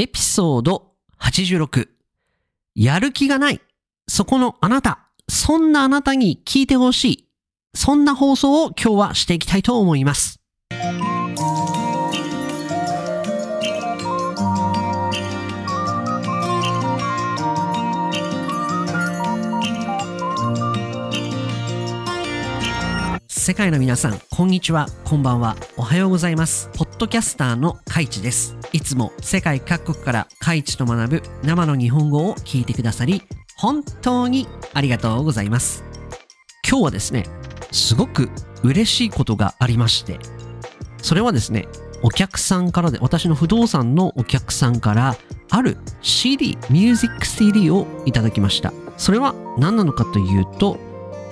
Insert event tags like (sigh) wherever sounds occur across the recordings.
エピソード86。やる気がない。そこのあなた。そんなあなたに聞いてほしい。そんな放送を今日はしていきたいと思います。世界の皆さん、こんにちは、こんばんは、おはようございます。ポッドキャスターのカイチです。いつも世界各国からカイチと学ぶ生の日本語を聞いてくださり、本当にありがとうございます。今日はですね、すごく嬉しいことがありまして、それはですね、お客さんからで、私の不動産のお客さんから、ある CD、ミュージック CD をいただきました。それは何なのかというと、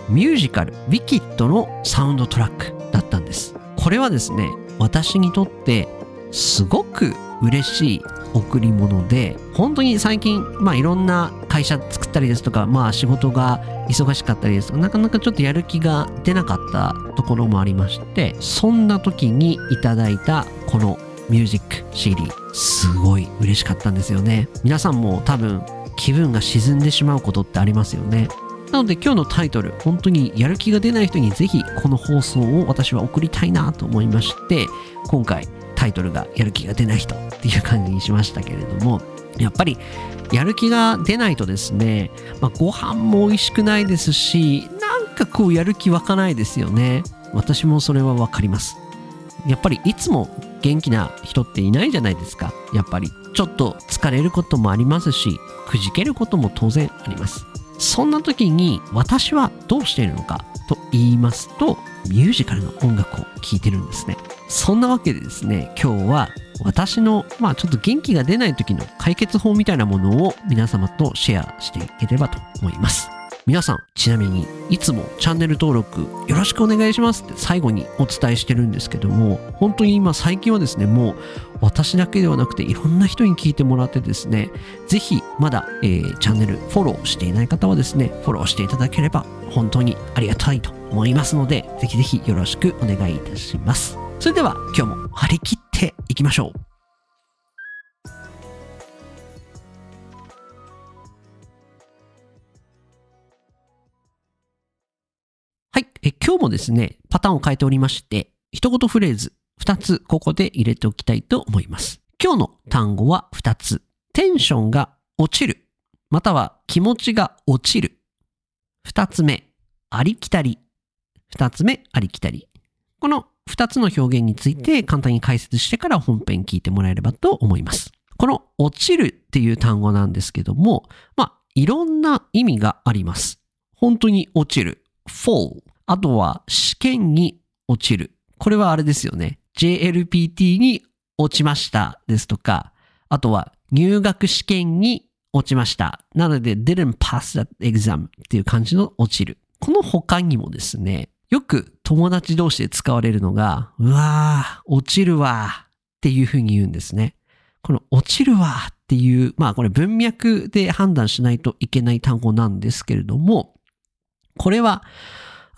ミュージカル、ウィキッドのサウンドトラックだったんです。これはですね、私にとってすごく嬉しい贈り物で、本当に最近、まあいろんな会社作ったりですとか、まあ仕事が忙しかったりですとか、なかなかちょっとやる気が出なかったところもありまして、そんな時にいただいたこのミュージック CD、すごい嬉しかったんですよね。皆さんも多分気分が沈んでしまうことってありますよね。なので今日のタイトル、本当にやる気が出ない人にぜひこの放送を私は送りたいなと思いまして、今回タイトルがやる気が出ない人っていう感じにしましたけれども、やっぱりやる気が出ないとですね、まあ、ご飯も美味しくないですし、なんかこうやる気湧かないですよね。私もそれはわかります。やっぱりいつも元気な人っていないじゃないですか。やっぱりちょっと疲れることもありますし、くじけることも当然あります。そんな時に私はどうしているのかと言いますと、ミュージカルの音楽を聴いてるんですね。そんなわけでですね、今日は私の、まあちょっと元気が出ない時の解決法みたいなものを皆様とシェアしていければと思います。皆さん、ちなみに、いつもチャンネル登録よろしくお願いしますって最後にお伝えしてるんですけども、本当に今最近はですね、もう私だけではなくていろんな人に聞いてもらってですね、ぜひまだ、えーチャンネルフォローしていない方はですね、フォローしていただければ本当にありがたいと思いますので、ぜひぜひよろしくお願いいたします。それでは今日も張り切っていきましょう。今日もですね、パターンを変えておりまして、一言フレーズ2つここで入れておきたいと思います。今日の単語は2つ。テンションが落ちる。または気持ちが落ちる。2つ目、ありきたり。2つ目、ありきたり。この2つの表現について簡単に解説してから本編聞いてもらえればと思います。この落ちるっていう単語なんですけども、まあ、いろんな意味があります。本当に落ちる。fall。あとは試験に落ちる。これはあれですよね。JLPT に落ちましたですとか、あとは入学試験に落ちました。なので didn't pass that exam っていう感じの落ちる。この他にもですね、よく友達同士で使われるのが、うわー、落ちるわーっていうふうに言うんですね。この落ちるわーっていう、まあこれ文脈で判断しないといけない単語なんですけれども、これは、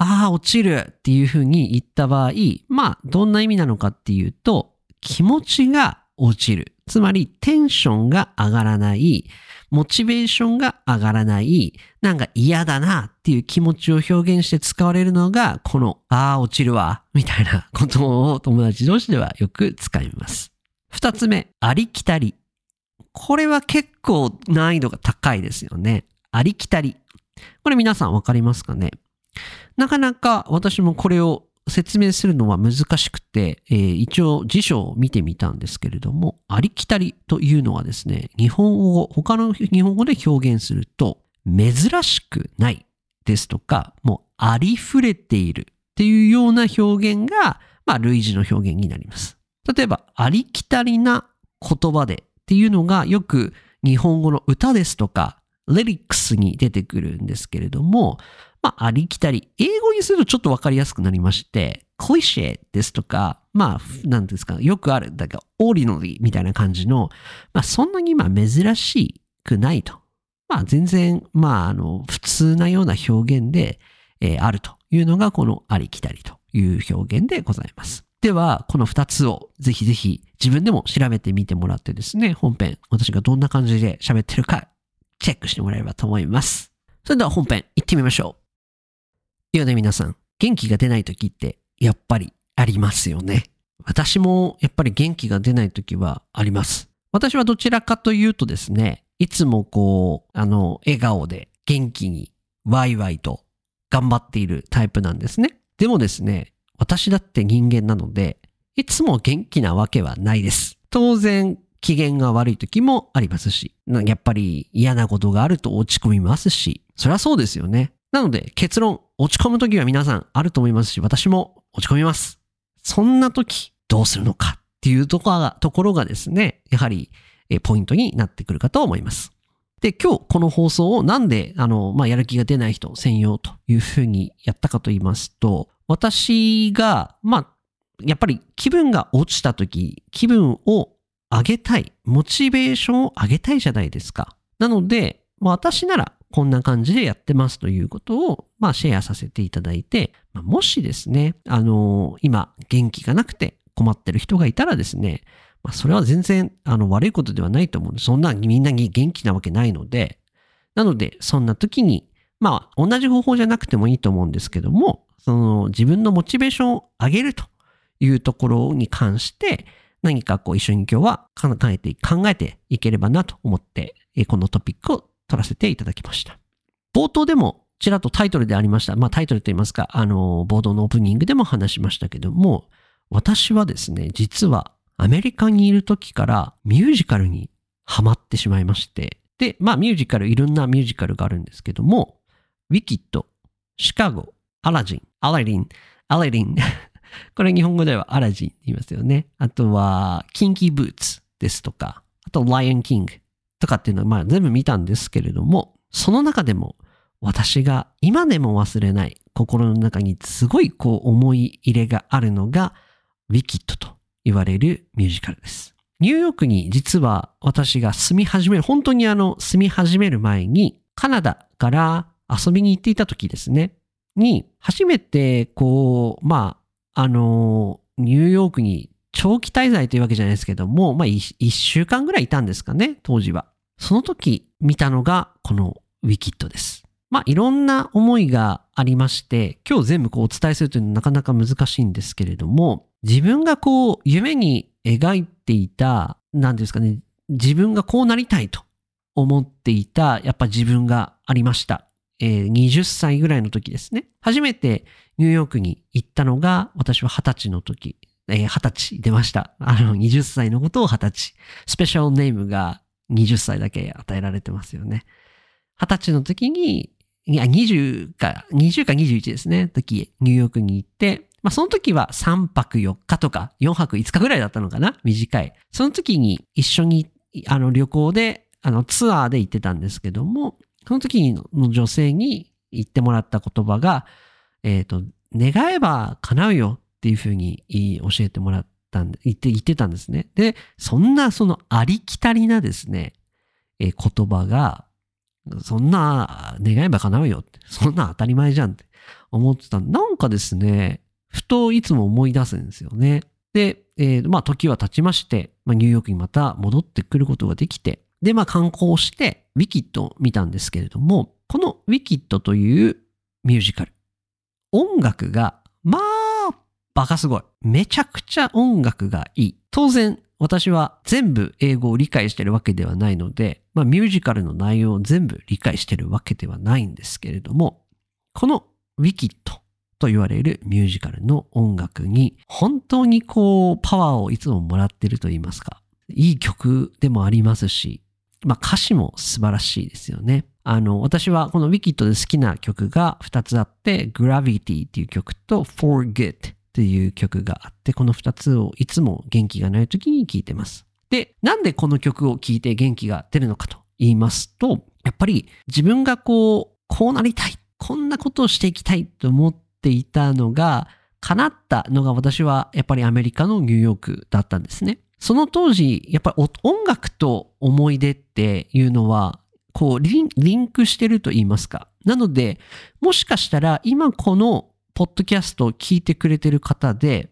ああ、落ちるっていうふうに言った場合、まあ、どんな意味なのかっていうと、気持ちが落ちる。つまり、テンションが上がらない、モチベーションが上がらない、なんか嫌だなっていう気持ちを表現して使われるのが、この、ああ、落ちるわ、みたいなことを友達同士ではよく使います。二つ目、ありきたり。これは結構難易度が高いですよね。ありきたり。これ皆さんわかりますかね？なかなか私もこれを説明するのは難しくて、えー一応辞書を見てみたんですけれども、ありきたりというのはですね、日本語、他の日本語で表現すると、珍しくないですとか、もうありふれているっていうような表現が、まあ類似の表現になります。例えば、ありきたりな言葉でっていうのがよく日本語の歌ですとか、レリックスに出てくるんですけれども、まあ、ありきたり。英語にするとちょっとわかりやすくなりまして、クリシェですとか、まあ、なんですか、よくある、だから、オーディナリみたいな感じの、まあ、そんなにまあ珍しくないと。まあ、全然、まあ、あの、普通なような表現で、えーあるというのが、このありきたりという表現でございます。では、この2つをぜひぜひ自分でも調べてみてもらってですね、本編、私がどんな感じで喋ってるか、チェックしてもらえればと思います。それでは本編、行ってみましょう。いやね、皆さん、元気が出ない時って、やっぱりありますよね。私もやっぱり元気が出ない時はあります。私はどちらかというとですね、いつもこう、あの、笑顔で元気にワイワイと頑張っているタイプなんですね。でもですね、私だって人間なので、いつも元気なわけはないです。当然、機嫌が悪い時もありますし、やっぱり嫌なことがあると落ち込みますし、そりゃそうですよね。なので結論、落ち込む時は皆さんあると思いますし、私も落ち込みます。そんな時、どうするのかっていうところがところがですね、やはりポイントになってくるかと思います。で、今日この放送をなんで、あの、まあ、やる気が出ない人専用というふうにやったかと言いますと、私が、まあ、やっぱり気分が落ちた時、気分を上げたい、モチベーションを上げたいじゃないですか。なので、ま、私ならこんな感じでやってますということを、まあ、シェアさせていただいて、まあ、もしですね、あのー、今、元気がなくて困ってる人がいたらですね、まあ、それは全然、あの、悪いことではないと思うんで、そんなみんなに元気なわけないので、なので、そんな時に、まあ、同じ方法じゃなくてもいいと思うんですけども、その、自分のモチベーションを上げるというところに関して、何かこう一緒に今日は考えて、考えていければなと思って、このトピックを取らせていただきました。冒頭でもちらっとタイトルでありました。まあタイトルと言いますか、あの、ボードのオープニングでも話しましたけども、私はですね、実はアメリカにいる時からミュージカルにハマってしまいまして、で、まあミュージカル、いろんなミュージカルがあるんですけども、ウィキッド、シカゴ、アラジン、アラディン、アラディン。(laughs) これ日本語ではアラジンって言いますよね。あとは、キンキーブーツですとか、あと、ライオンキングとかっていうのは、まあ全部見たんですけれども、その中でも、私が今でも忘れない心の中にすごいこう思い入れがあるのが、ウィキッドと言われるミュージカルです。ニューヨークに実は私が住み始める、本当にあの住み始める前にカナダから遊びに行っていた時ですね、に初めてこう、まあ、あの、ニューヨークに長期滞在というわけじゃないですけども、まあ一週間ぐらいいたんですかね、当時は。その時見たのがこのウィキッドです。まあいろんな思いがありまして、今日全部こうお伝えするというのはなかなか難しいんですけれども、自分がこう夢に描いていた、何ですかね、自分がこうなりたいと思っていた、やっぱ自分がありました。えー、20歳ぐらいの時ですね。初めてニューヨークに行ったのが、私は20歳の時。えー、20歳出ました。あの、20歳のことを20歳。スペシャルネームが20歳だけ与えられてますよね。20歳の時に、いや、20か、20か21ですね。時、ニューヨークに行って、まあ、その時は3泊4日とか4泊5日ぐらいだったのかな？短い。その時に一緒に、あの、旅行で、あの、ツアーで行ってたんですけども、その時の女性に言ってもらった言葉が、えっ、ー、と、願えば叶うよっていうふうに教えてもらったんで、言って、言ってたんですね。で、そんなそのありきたりなですね、え、言葉が、そんな願えば叶うよって、そんな当たり前じゃんって思ってた。なんかですね、ふといつも思い出すんですよね。で、えー、まあ時は経ちまして、まあ、ニューヨークにまた戻ってくることができて、で、まあ観光して、ウィキッドを見たんですけれども、このウィキッドというミュージカル、音楽が、まあ、バカすごい。めちゃくちゃ音楽がいい。当然、私は全部英語を理解してるわけではないので、まあミュージカルの内容を全部理解してるわけではないんですけれども、このウィキッドと言われるミュージカルの音楽に本当にこうパワーをいつももらってると言いますか。いい曲でもありますし、まあ歌詞も素晴らしいですよね。あの、私はこのウィキッドで好きな曲が2つあって、Gravity っていう曲と For Good っていう曲があって、この2つをいつも元気がない時に聴いてます。で、なんでこの曲を聴いて元気が出るのかと言いますと、やっぱり自分がこう、こうなりたい、こんなことをしていきたいと思っていたのが、叶ったのが私はやっぱりアメリカのニューヨークだったんですね。その当時、やっぱり音楽と思い出っていうのは、こうリンクしてると言いますか。なので、もしかしたら今このポッドキャストを聞いてくれてる方で、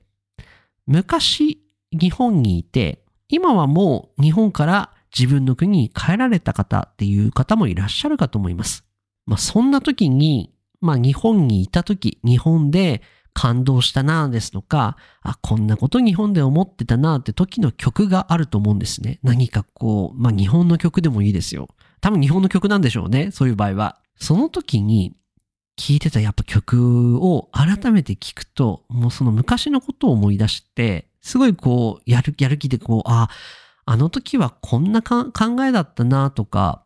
昔日本にいて、今はもう日本から自分の国に帰られた方っていう方もいらっしゃるかと思います。まあそんな時に、まあ日本にいた時、日本で感動したなですとか、あ、こんなこと日本で思ってたなって時の曲があると思うんですね。何かこう、まあ日本の曲でもいいですよ。多分日本の曲なんでしょうね。そういう場合は。その時に聴いてたやっぱ曲を改めて聴くと、もうその昔のことを思い出して、すごいこう、やる、やる気でこう、あ、あの時はこんな考えだったなとか、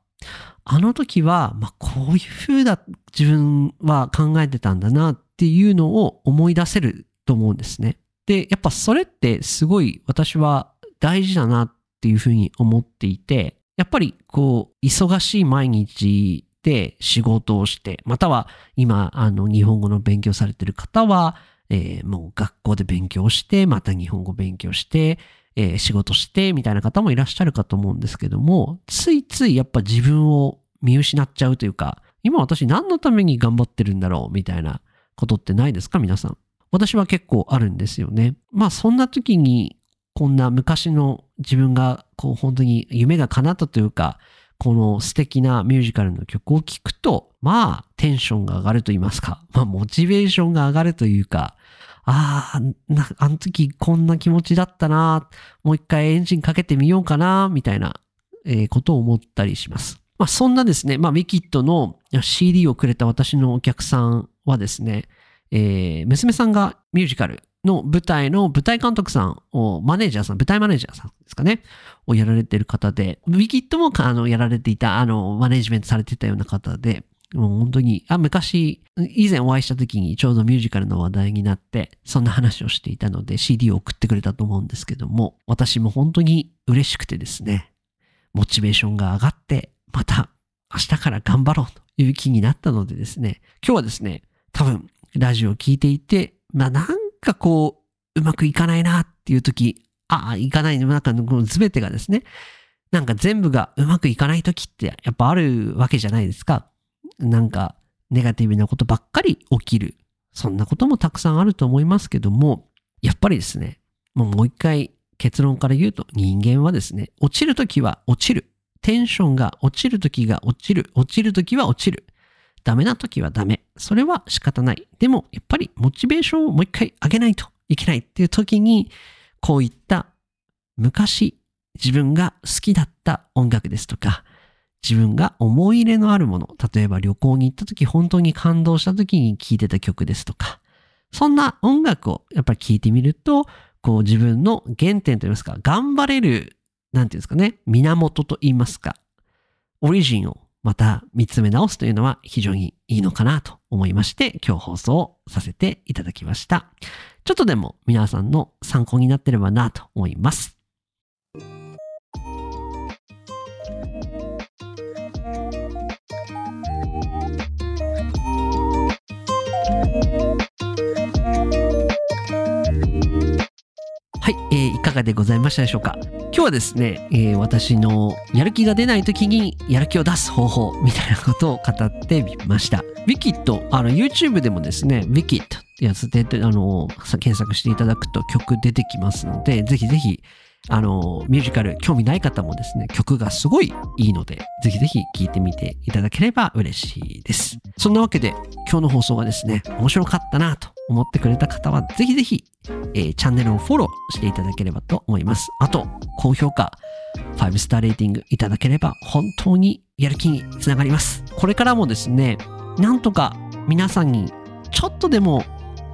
あの時は、まあ、こういう風だ、自分は考えてたんだなっていうのを思い出せると思うんですね。で、やっぱそれってすごい私は大事だなっていうふうに思っていて、やっぱりこう、忙しい毎日仕事をして、または今、あの、日本語の勉強されてる方は、えー、もう学校で勉強して、また日本語勉強して、えー、仕事して、みたいな方もいらっしゃるかと思うんですけども、ついついやっぱ自分を見失っちゃうというか、今私何のために頑張ってるんだろうみたいなことってないですか皆さん。私は結構あるんですよね。まあそんな時にこんな昔の自分がこう本当に夢が叶ったというか、この素敵なミュージカルの曲を聴くと、まあテンションが上がると言いますか、(laughs) まあモチベーションが上がるというか、ああ、あの時こんな気持ちだったな、もう一回エンジンかけてみようかな、みたいな、え、ことを思ったりします。まあそんなですね、まあウィキッドの CD をくれた私のお客さんはですね、えー、娘さんがミュージカルの舞台の舞台監督さんを、マネージャーさん、舞台マネージャーさんですかね、をやられてる方で、ウィキッドもあのやられていた、あの、マネージメントされてたような方で、もう本当に、あ、昔、以前お会いした時にちょうどミュージカルの話題になって、そんな話をしていたので CD を送ってくれたと思うんですけども、私も本当に嬉しくてですね、モチベーションが上がって、また明日から頑張ろうという気になったのでですね、今日はですね、多分ラジオを聞いていて、まあなんかこう、うまくいかないなっていう時、ああ、いかないの、なんかこの全てがですね、なんか全部がうまくいかない時ってやっぱあるわけじゃないですか。なんかネガティブなことばっかり起きる。そんなこともたくさんあると思いますけども、やっぱりですね、もうもう一回結論から言うと人間はですね、落ちるときは落ちる。テンションが落ちるときが落ちる。落ちるときは落ちる。ダメなときはダメ。それは仕方ない。でも、やっぱりモチベーションをもう一回上げないといけないっていうときに、こういった昔自分が好きだった音楽ですとか、自分が思い入れのあるもの、例えば旅行に行った時本当に感動した時に聴いてた曲ですとか、そんな音楽をやっぱり聴いてみると、こう自分の原点といいますか、頑張れる、なんていうんですかね、源と言いますか、オリジンをまた見つめ直すというのは非常にいいのかなと思いまして、今日放送させていただきました。ちょっとでも皆さんの参考になってればなと思います。かがでございましたでしょうか？今日はですね、えー、私のやる気が出ない時にやる気を出す方法みたいなことを語ってみました。ウィキッド、あの YouTube でもですね、ウィキッドってやつで、あの、検索していただくと曲出てきますので、ぜひぜひあの、ミュージカル興味ない方もですね、曲がすごいいいので、ぜひぜひ聴いてみていただければ嬉しいです。そんなわけで、今日の放送がですね、面白かったなと思ってくれた方は、ぜひぜひ、えー、チャンネルをフォローしていただければと思います。あと、高評価、5スターレーティングいただければ、本当にやる気につながります。これからもですね、なんとか皆さんにちょっとでも、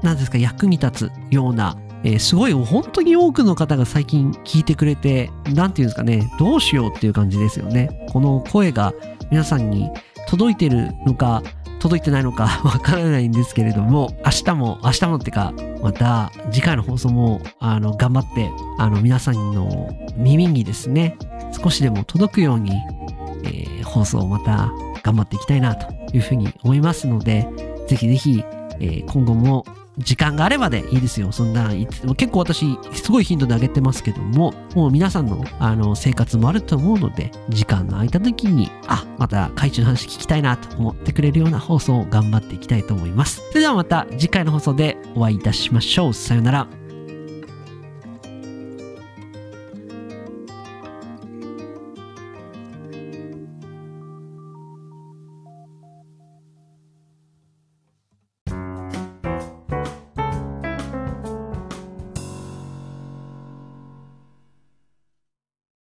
何ですか、役に立つようなえー、すごい本当に多くの方が最近聞いてくれて、なんていうんですかね、どうしようっていう感じですよね。この声が皆さんに届いてるのか、届いてないのか (laughs) わからないんですけれども、明日も、明日もってか、また次回の放送も、あの、頑張って、あの、皆さんの耳にですね、少しでも届くように、えー、放送をまた頑張っていきたいなというふうに思いますので、ぜひぜひ、えー、今後も時間があればでいいですよ。そんな、結構私、すごい頻度で上げてますけども、もう皆さんのあの生活もあると思うので、時間の空いた時に、あ、また海中の話聞きたいなと思ってくれるような放送を頑張っていきたいと思います。それではまた次回の放送でお会いいたしましょう。さよなら。